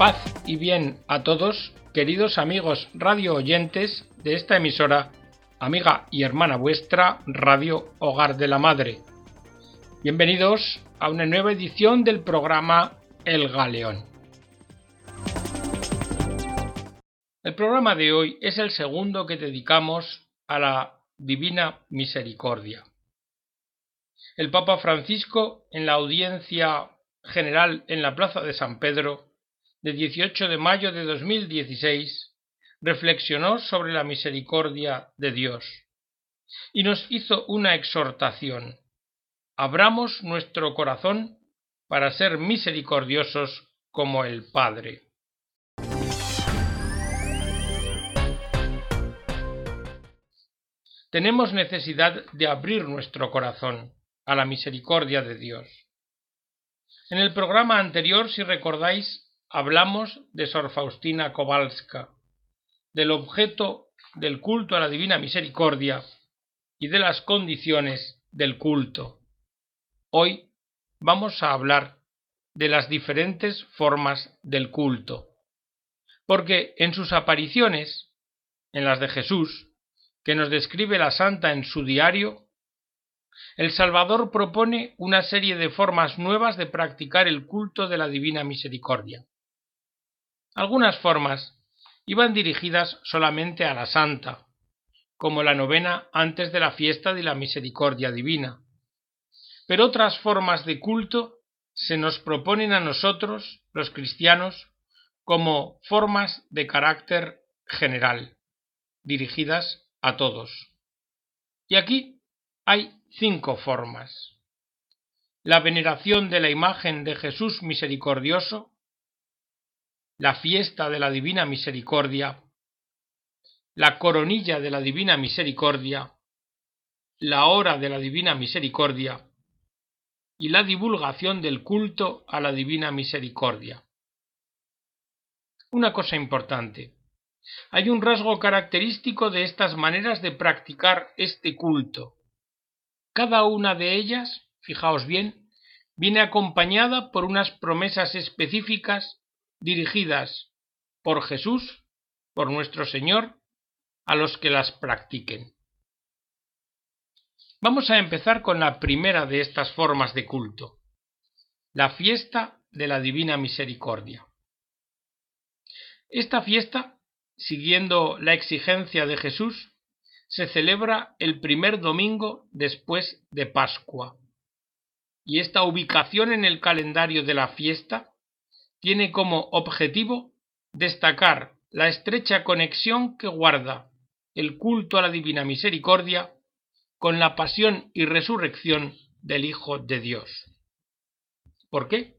Paz y bien a todos, queridos amigos radio oyentes de esta emisora, amiga y hermana vuestra, Radio Hogar de la Madre. Bienvenidos a una nueva edición del programa El Galeón. El programa de hoy es el segundo que dedicamos a la Divina Misericordia. El Papa Francisco, en la audiencia general en la Plaza de San Pedro, de 18 de mayo de 2016, reflexionó sobre la misericordia de Dios y nos hizo una exhortación. Abramos nuestro corazón para ser misericordiosos como el Padre. Tenemos necesidad de abrir nuestro corazón a la misericordia de Dios. En el programa anterior, si recordáis, hablamos de Sor Faustina Kowalska, del objeto del culto a la Divina Misericordia y de las condiciones del culto. Hoy vamos a hablar de las diferentes formas del culto, porque en sus apariciones, en las de Jesús, que nos describe la Santa en su diario, el Salvador propone una serie de formas nuevas de practicar el culto de la Divina Misericordia. Algunas formas iban dirigidas solamente a la Santa, como la novena antes de la fiesta de la Misericordia Divina. Pero otras formas de culto se nos proponen a nosotros, los cristianos, como formas de carácter general, dirigidas a todos. Y aquí hay cinco formas. La veneración de la imagen de Jesús misericordioso, la fiesta de la Divina Misericordia, la coronilla de la Divina Misericordia, la hora de la Divina Misericordia y la divulgación del culto a la Divina Misericordia. Una cosa importante. Hay un rasgo característico de estas maneras de practicar este culto. Cada una de ellas, fijaos bien, viene acompañada por unas promesas específicas dirigidas por Jesús, por nuestro Señor, a los que las practiquen. Vamos a empezar con la primera de estas formas de culto, la fiesta de la Divina Misericordia. Esta fiesta, siguiendo la exigencia de Jesús, se celebra el primer domingo después de Pascua. Y esta ubicación en el calendario de la fiesta tiene como objetivo destacar la estrecha conexión que guarda el culto a la Divina Misericordia con la pasión y resurrección del Hijo de Dios. ¿Por qué?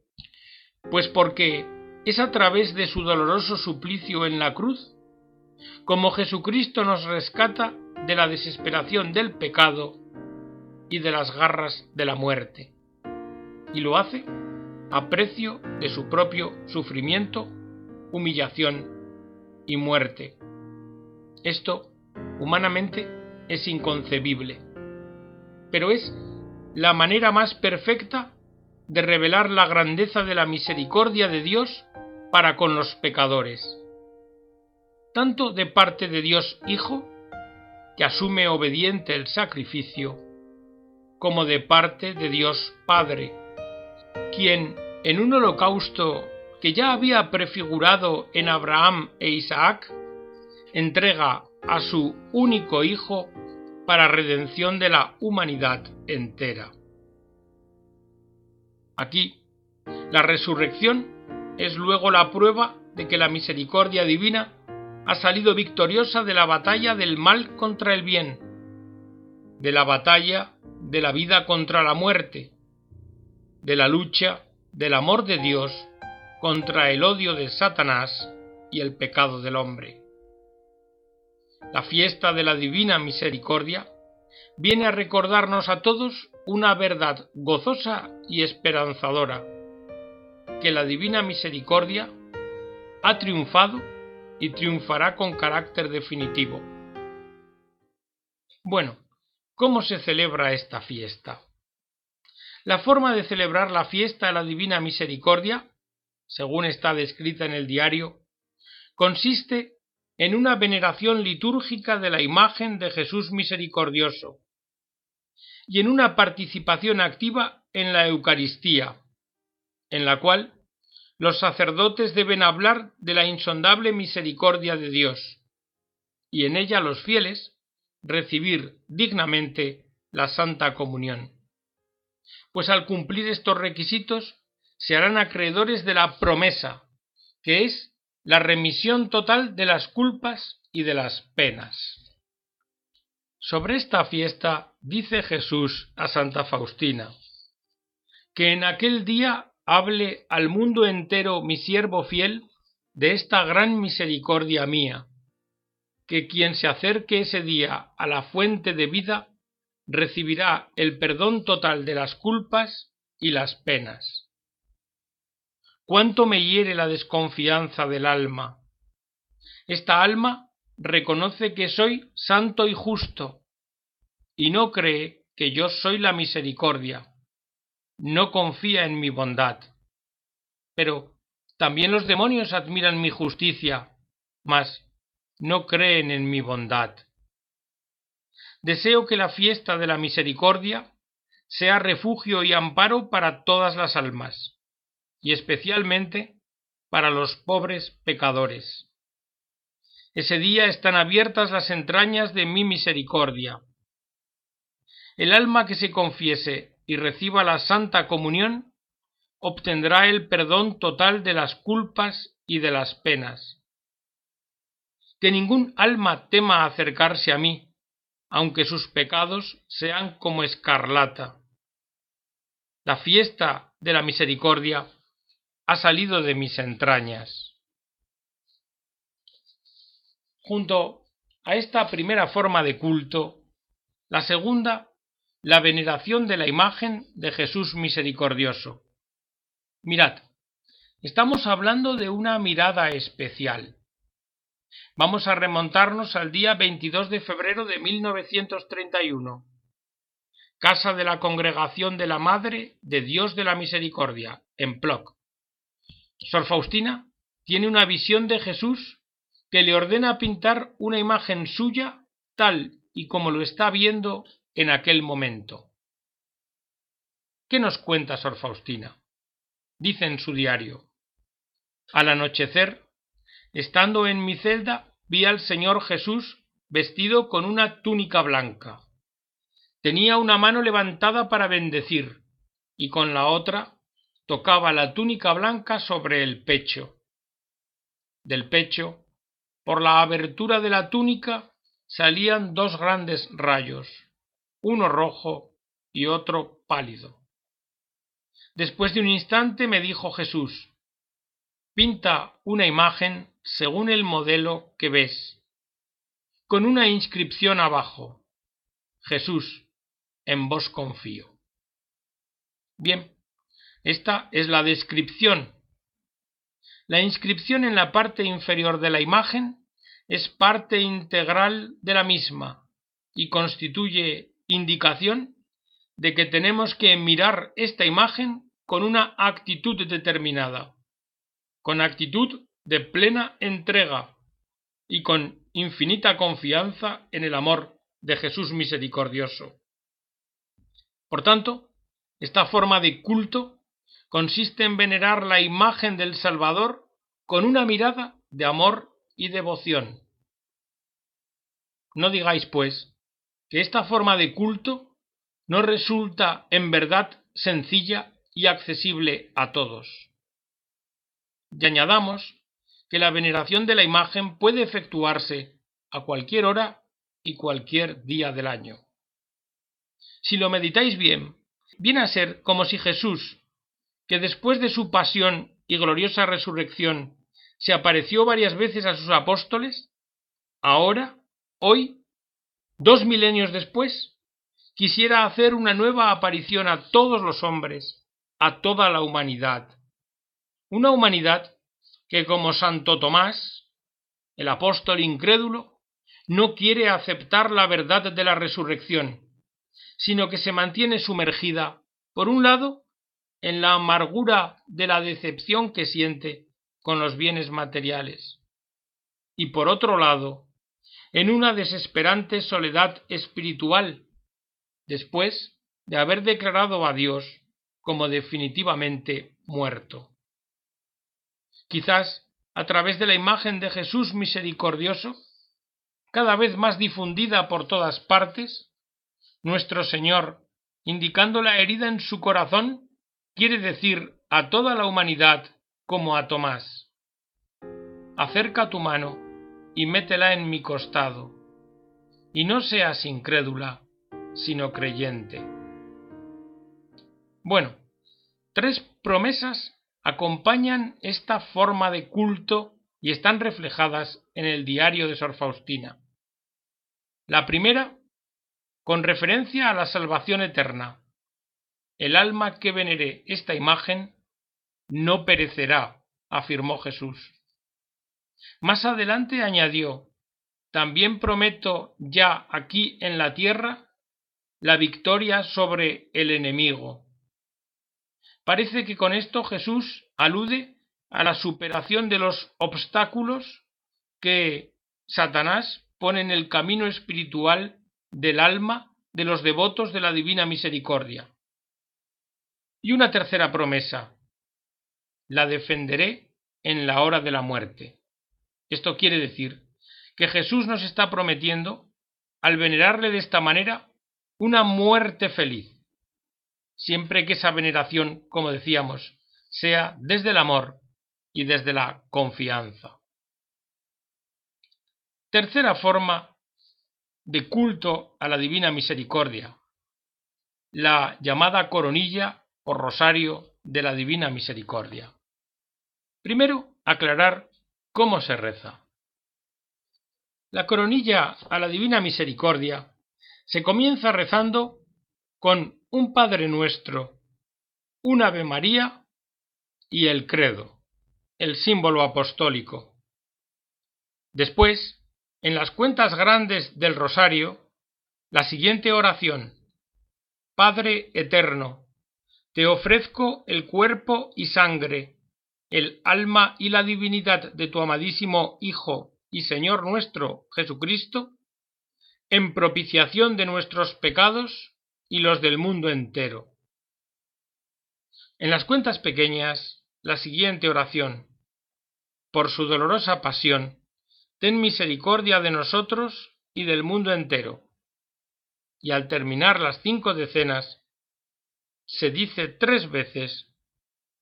Pues porque es a través de su doloroso suplicio en la cruz como Jesucristo nos rescata de la desesperación del pecado y de las garras de la muerte. Y lo hace a precio de su propio sufrimiento, humillación y muerte. Esto, humanamente, es inconcebible, pero es la manera más perfecta de revelar la grandeza de la misericordia de Dios para con los pecadores, tanto de parte de Dios Hijo, que asume obediente el sacrificio, como de parte de Dios Padre, quien en un holocausto que ya había prefigurado en Abraham e Isaac, entrega a su único hijo para redención de la humanidad entera. Aquí, la resurrección es luego la prueba de que la misericordia divina ha salido victoriosa de la batalla del mal contra el bien, de la batalla de la vida contra la muerte, de la lucha del amor de Dios contra el odio de Satanás y el pecado del hombre. La fiesta de la Divina Misericordia viene a recordarnos a todos una verdad gozosa y esperanzadora, que la Divina Misericordia ha triunfado y triunfará con carácter definitivo. Bueno, ¿cómo se celebra esta fiesta? La forma de celebrar la fiesta de la Divina Misericordia según está descrita en el diario, consiste en una veneración litúrgica de la imagen de Jesús misericordioso y en una participación activa en la Eucaristía, en la cual los sacerdotes deben hablar de la insondable misericordia de Dios, y en ella los fieles recibir dignamente la Santa Comunión. Pues al cumplir estos requisitos se harán acreedores de la promesa, que es la remisión total de las culpas y de las penas. Sobre esta fiesta dice Jesús a Santa Faustina, que en aquel día hable al mundo entero mi siervo fiel de esta gran misericordia mía, que quien se acerque ese día a la fuente de vida recibirá el perdón total de las culpas y las penas. Cuánto me hiere la desconfianza del alma. Esta alma reconoce que soy santo y justo, y no cree que yo soy la misericordia, no confía en mi bondad. Pero también los demonios admiran mi justicia, mas no creen en mi bondad. Deseo que la fiesta de la misericordia sea refugio y amparo para todas las almas, y especialmente para los pobres pecadores. Ese día están abiertas las entrañas de mi misericordia. El alma que se confiese y reciba la Santa Comunión obtendrá el perdón total de las culpas y de las penas. Que ningún alma tema acercarse a mí, aunque sus pecados sean como escarlata. La fiesta de la misericordia ha salido de mis entrañas. Junto a esta primera forma de culto, la segunda, la veneración de la imagen de Jesús misericordioso. Mirad, estamos hablando de una mirada especial. Vamos a remontarnos al día 22 de febrero de 1931. Casa de la Congregación de la Madre de Dios de la Misericordia, en Ploc. Sor Faustina tiene una visión de Jesús que le ordena pintar una imagen suya tal y como lo está viendo en aquel momento. ¿Qué nos cuenta Sor Faustina? Dice en su diario. Al anochecer, estando en mi celda, vi al Señor Jesús vestido con una túnica blanca. Tenía una mano levantada para bendecir, y con la otra tocaba la túnica blanca sobre el pecho. Del pecho, por la abertura de la túnica, salían dos grandes rayos, uno rojo y otro pálido. Después de un instante me dijo Jesús, pinta una imagen según el modelo que ves, con una inscripción abajo, Jesús, en vos confío. Bien, esta es la descripción. La inscripción en la parte inferior de la imagen es parte integral de la misma y constituye indicación de que tenemos que mirar esta imagen con una actitud determinada, con actitud de plena entrega y con infinita confianza en el amor de Jesús misericordioso. Por tanto, esta forma de culto consiste en venerar la imagen del Salvador con una mirada de amor y devoción. No digáis, pues, que esta forma de culto no resulta en verdad sencilla y accesible a todos. Y añadamos que la veneración de la imagen puede efectuarse a cualquier hora y cualquier día del año. Si lo meditáis bien, viene a ser como si Jesús que después de su pasión y gloriosa resurrección se apareció varias veces a sus apóstoles, ahora, hoy, dos milenios después, quisiera hacer una nueva aparición a todos los hombres, a toda la humanidad. Una humanidad que como Santo Tomás, el apóstol incrédulo, no quiere aceptar la verdad de la resurrección, sino que se mantiene sumergida, por un lado, en la amargura de la decepción que siente con los bienes materiales. Y por otro lado, en una desesperante soledad espiritual, después de haber declarado a Dios como definitivamente muerto. Quizás a través de la imagen de Jesús misericordioso, cada vez más difundida por todas partes, nuestro Señor, indicando la herida en su corazón, quiere decir a toda la humanidad como a Tomás, acerca tu mano y métela en mi costado, y no seas incrédula, sino creyente. Bueno, tres promesas acompañan esta forma de culto y están reflejadas en el diario de Sor Faustina. La primera, con referencia a la salvación eterna. El alma que venere esta imagen no perecerá, afirmó Jesús. Más adelante añadió, también prometo ya aquí en la tierra la victoria sobre el enemigo. Parece que con esto Jesús alude a la superación de los obstáculos que Satanás pone en el camino espiritual del alma de los devotos de la divina misericordia. Y una tercera promesa, la defenderé en la hora de la muerte. Esto quiere decir que Jesús nos está prometiendo, al venerarle de esta manera, una muerte feliz, siempre que esa veneración, como decíamos, sea desde el amor y desde la confianza. Tercera forma de culto a la divina misericordia, la llamada coronilla o rosario de la divina misericordia. Primero, aclarar cómo se reza. La coronilla a la divina misericordia se comienza rezando con un Padre Nuestro, un Ave María y el credo, el símbolo apostólico. Después, en las cuentas grandes del rosario, la siguiente oración. Padre eterno, te ofrezco el cuerpo y sangre, el alma y la divinidad de tu amadísimo Hijo y Señor nuestro Jesucristo, en propiciación de nuestros pecados y los del mundo entero. En las cuentas pequeñas, la siguiente oración. Por su dolorosa pasión, ten misericordia de nosotros y del mundo entero. Y al terminar las cinco decenas, se dice tres veces,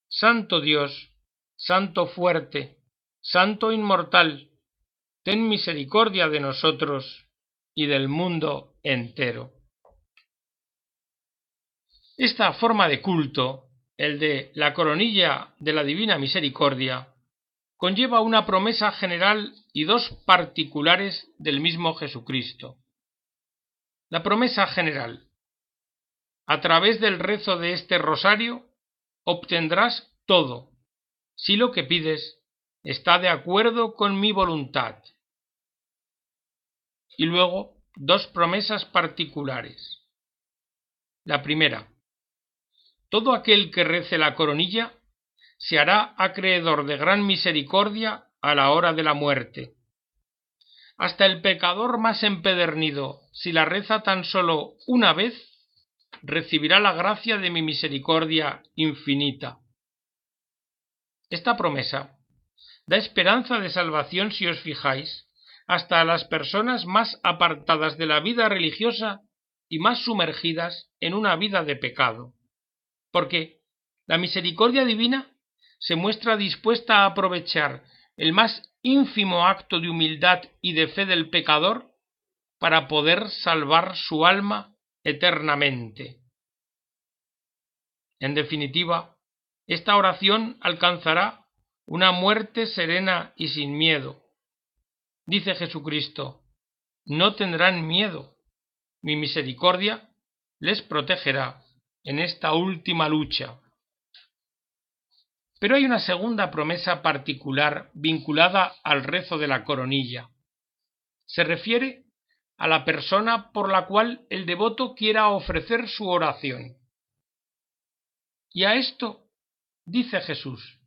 Santo Dios, Santo fuerte, Santo inmortal, ten misericordia de nosotros y del mundo entero. Esta forma de culto, el de la coronilla de la Divina Misericordia, conlleva una promesa general y dos particulares del mismo Jesucristo. La promesa general. A través del rezo de este rosario obtendrás todo, si lo que pides está de acuerdo con mi voluntad. Y luego dos promesas particulares. La primera, todo aquel que rece la coronilla se hará acreedor de gran misericordia a la hora de la muerte. Hasta el pecador más empedernido, si la reza tan solo una vez, recibirá la gracia de mi misericordia infinita. Esta promesa da esperanza de salvación si os fijáis, hasta a las personas más apartadas de la vida religiosa y más sumergidas en una vida de pecado porque la misericordia divina se muestra dispuesta a aprovechar el más ínfimo acto de humildad y de fe del pecador para poder salvar su alma eternamente. En definitiva, esta oración alcanzará una muerte serena y sin miedo. Dice Jesucristo, no tendrán miedo, mi misericordia les protegerá en esta última lucha. Pero hay una segunda promesa particular vinculada al rezo de la coronilla. Se refiere a la persona por la cual el devoto quiera ofrecer su oración. Y a esto dice Jesús,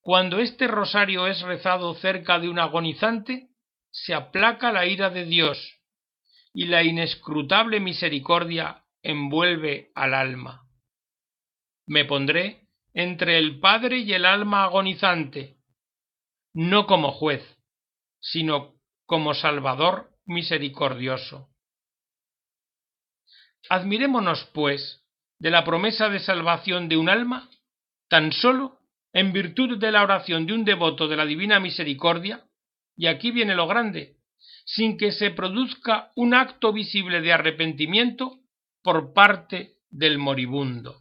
cuando este rosario es rezado cerca de un agonizante, se aplaca la ira de Dios y la inescrutable misericordia envuelve al alma. Me pondré entre el Padre y el alma agonizante, no como juez, sino como Salvador misericordioso. Admirémonos, pues, de la promesa de salvación de un alma tan solo en virtud de la oración de un devoto de la Divina Misericordia, y aquí viene lo grande, sin que se produzca un acto visible de arrepentimiento por parte del moribundo.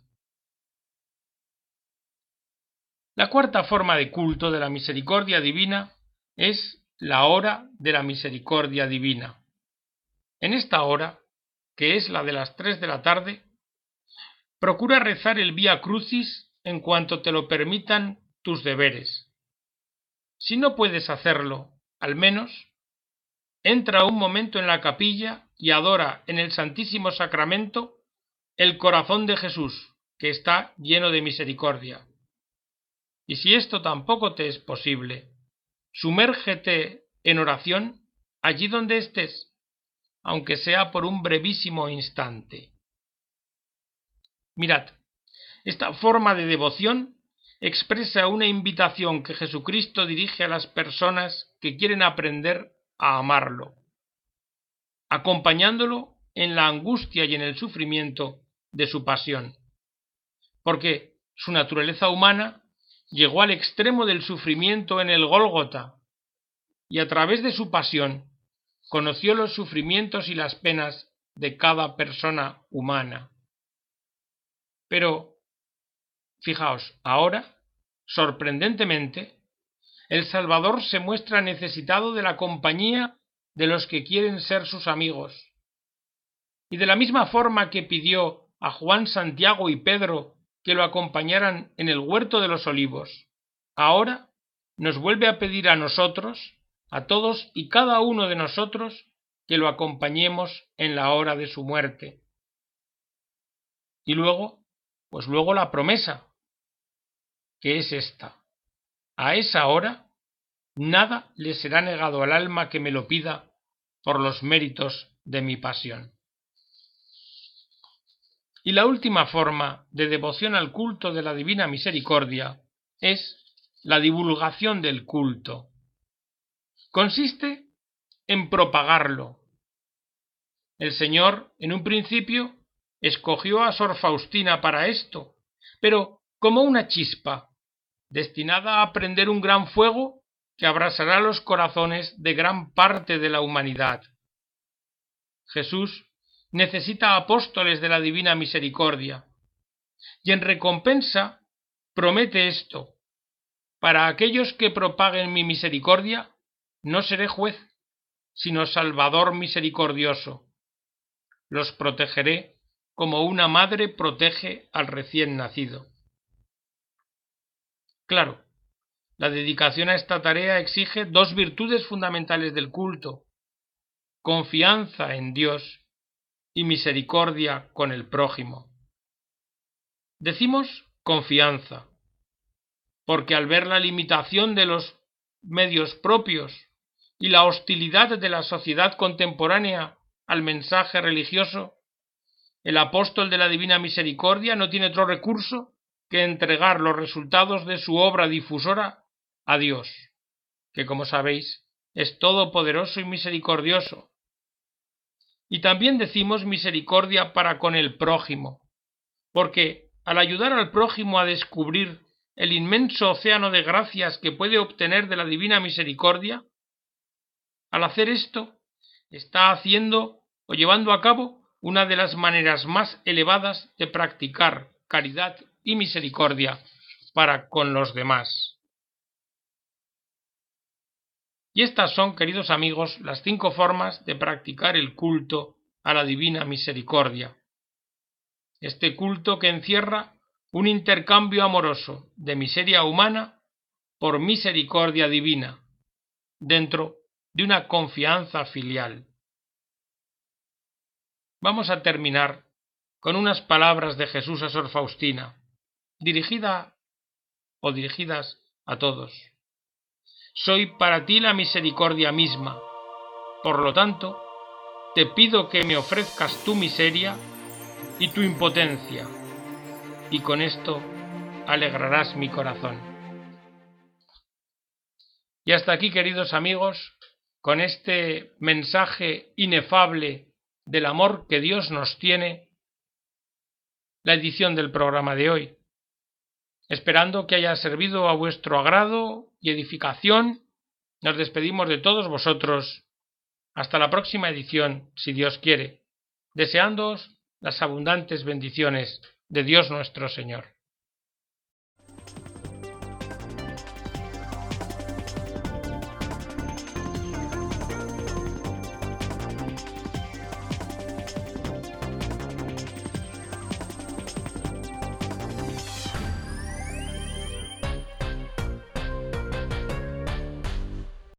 La cuarta forma de culto de la misericordia divina es la hora de la misericordia divina. En esta hora, que es la de las tres de la tarde, procura rezar el Vía Crucis en cuanto te lo permitan tus deberes. Si no puedes hacerlo, al menos, entra un momento en la capilla y adora en el Santísimo Sacramento el corazón de Jesús, que está lleno de misericordia. Y si esto tampoco te es posible, sumérgete en oración allí donde estés, aunque sea por un brevísimo instante. Mirad, esta forma de devoción expresa una invitación que Jesucristo dirige a las personas que quieren aprender a amarlo, acompañándolo en la angustia y en el sufrimiento de su pasión, porque su naturaleza humana llegó al extremo del sufrimiento en el Gólgota, y a través de su pasión conoció los sufrimientos y las penas de cada persona humana. Pero Fijaos, ahora, sorprendentemente, el Salvador se muestra necesitado de la compañía de los que quieren ser sus amigos. Y de la misma forma que pidió a Juan Santiago y Pedro que lo acompañaran en el huerto de los olivos, ahora nos vuelve a pedir a nosotros, a todos y cada uno de nosotros, que lo acompañemos en la hora de su muerte. Y luego, pues luego la promesa, que es esta. A esa hora nada le será negado al alma que me lo pida por los méritos de mi pasión. Y la última forma de devoción al culto de la Divina Misericordia es la divulgación del culto. Consiste en propagarlo. El Señor, en un principio, escogió a Sor Faustina para esto, pero como una chispa destinada a prender un gran fuego que abrasará los corazones de gran parte de la humanidad. Jesús necesita apóstoles de la divina misericordia, y en recompensa promete esto, para aquellos que propaguen mi misericordia, no seré juez, sino salvador misericordioso. Los protegeré como una madre protege al recién nacido. Claro, la dedicación a esta tarea exige dos virtudes fundamentales del culto confianza en Dios y misericordia con el prójimo. Decimos confianza, porque al ver la limitación de los medios propios y la hostilidad de la sociedad contemporánea al mensaje religioso, el apóstol de la Divina Misericordia no tiene otro recurso que entregar los resultados de su obra difusora a Dios, que como sabéis es todopoderoso y misericordioso. Y también decimos misericordia para con el prójimo, porque al ayudar al prójimo a descubrir el inmenso océano de gracias que puede obtener de la divina misericordia, al hacer esto, está haciendo o llevando a cabo una de las maneras más elevadas de practicar caridad y misericordia para con los demás. Y estas son, queridos amigos, las cinco formas de practicar el culto a la divina misericordia. Este culto que encierra un intercambio amoroso de miseria humana por misericordia divina, dentro de una confianza filial. Vamos a terminar con unas palabras de Jesús a Sor Faustina dirigida o dirigidas a todos. Soy para ti la misericordia misma. Por lo tanto, te pido que me ofrezcas tu miseria y tu impotencia, y con esto alegrarás mi corazón. Y hasta aquí, queridos amigos, con este mensaje inefable del amor que Dios nos tiene, la edición del programa de hoy, esperando que haya servido a vuestro agrado y edificación, nos despedimos de todos vosotros. Hasta la próxima edición, si Dios quiere, deseándoos las abundantes bendiciones de Dios nuestro Señor.